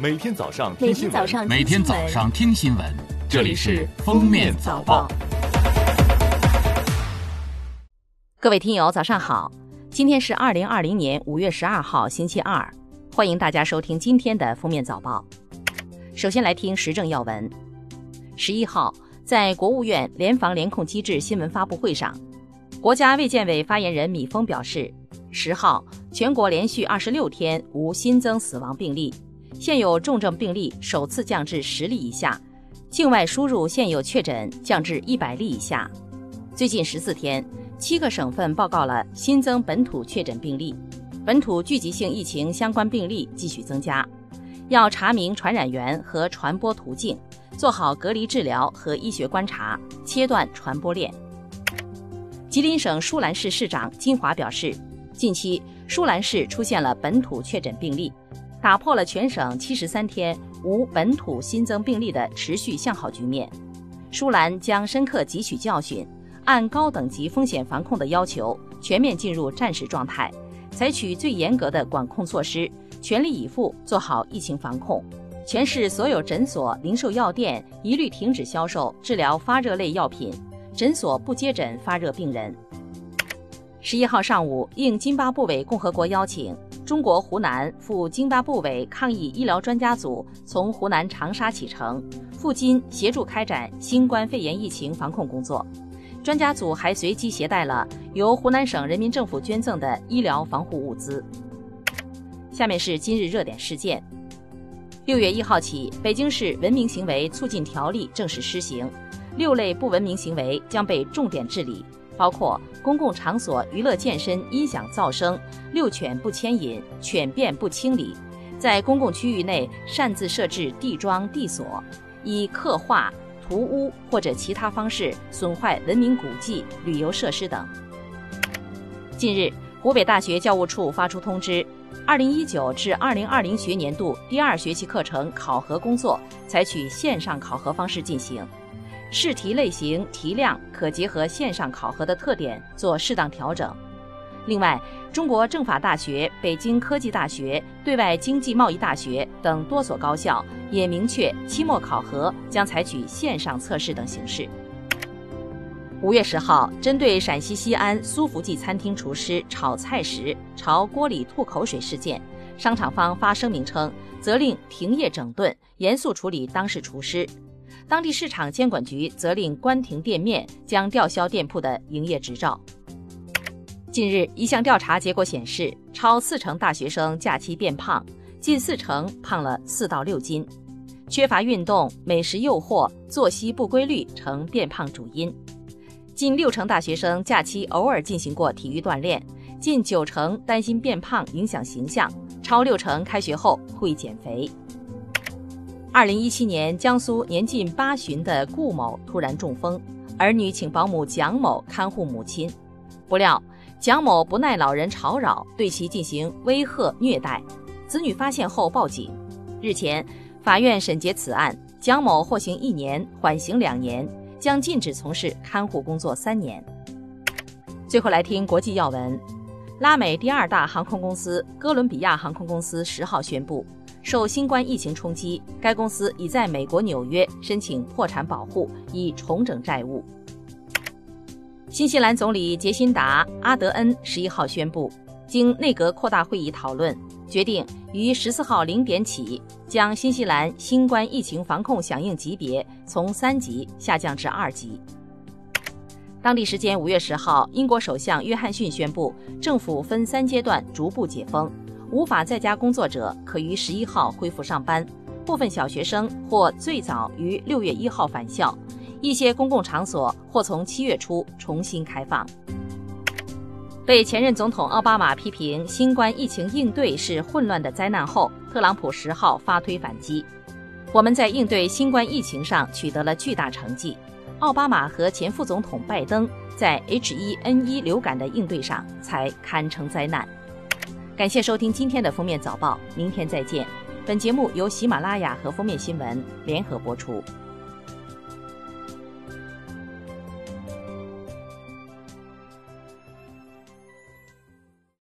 每天早上听新闻，每天早上听新闻，这里是《封面早报》。各位听友，早上好！今天是二零二零年五月十二号，星期二，欢迎大家收听今天的《封面早报》。首先来听时政要闻。十一号，在国务院联防联控机制新闻发布会上，国家卫健委发言人米峰表示，十号全国连续二十六天无新增死亡病例。现有重症病例首次降至十例以下，境外输入现有确诊降至一百例以下。最近十四天，七个省份报告了新增本土确诊病例，本土聚集性疫情相关病例继续增加。要查明传染源和传播途径，做好隔离治疗和医学观察，切断传播链。吉林省舒兰市市长金华表示，近期舒兰市出现了本土确诊病例。打破了全省七十三天无本土新增病例的持续向好局面。舒兰将深刻汲取教训，按高等级风险防控的要求，全面进入战时状态，采取最严格的管控措施，全力以赴做好疫情防控。全市所有诊所、零售药店一律停止销售治疗发热类药品，诊所不接诊发热病人。十一号上午，应津巴布韦共和国邀请。中国湖南赴津巴布韦抗疫医疗专家组从湖南长沙启程，赴津协助开展新冠肺炎疫情防控工作。专家组还随机携带了由湖南省人民政府捐赠的医疗防护物资。下面是今日热点事件：六月一号起，北京市文明行为促进条例正式施行，六类不文明行为将被重点治理。包括公共场所娱乐健身音响噪声、遛犬不牵引、犬便不清理，在公共区域内擅自设置地桩地锁，以刻画、涂污或者其他方式损坏文明古迹、旅游设施等。近日，湖北大学教务处发出通知，二零一九至二零二零学年度第二学期课程考核工作采取线上考核方式进行。试题类型、题量可结合线上考核的特点做适当调整。另外，中国政法大学、北京科技大学、对外经济贸易大学等多所高校也明确，期末考核将采取线上测试等形式。五月十号，针对陕西西安苏福记餐厅厨师炒菜时朝锅里吐口水事件，商场方发声明称，责令停业整顿，严肃处理当事厨师。当地市场监管局责令关停店面，将吊销店铺的营业执照。近日，一项调查结果显示，超四成大学生假期变胖，近四成胖了四到六斤。缺乏运动、美食诱惑、作息不规律成变胖主因。近六成大学生假期偶尔进行过体育锻炼，近九成担心变胖影响形象，超六成开学后会减肥。二零一七年，江苏年近八旬的顾某突然中风，儿女请保姆蒋某看护母亲，不料蒋某不耐老人吵扰，对其进行威吓虐待。子女发现后报警。日前，法院审结此案，蒋某获刑一年，缓刑两年，将禁止从事看护工作三年。最后来听国际要闻，拉美第二大航空公司哥伦比亚航空公司十号宣布。受新冠疫情冲击，该公司已在美国纽约申请破产保护，以重整债务。新西兰总理杰辛达·阿德恩十一号宣布，经内阁扩大会议讨论，决定于十四号零点起将新西兰新冠疫情防控响应级别从三级下降至二级。当地时间五月十号，英国首相约翰逊宣布，政府分三阶段逐步解封。无法在家工作者可于十一号恢复上班，部分小学生或最早于六月一号返校，一些公共场所或从七月初重新开放。被前任总统奥巴马批评新冠疫情应对是混乱的灾难后，特朗普十号发推反击：“我们在应对新冠疫情上取得了巨大成绩，奥巴马和前副总统拜登在 H1N1 流感的应对上才堪称灾难。”感谢收听今天的封面早报，明天再见。本节目由喜马拉雅和封面新闻联合播出。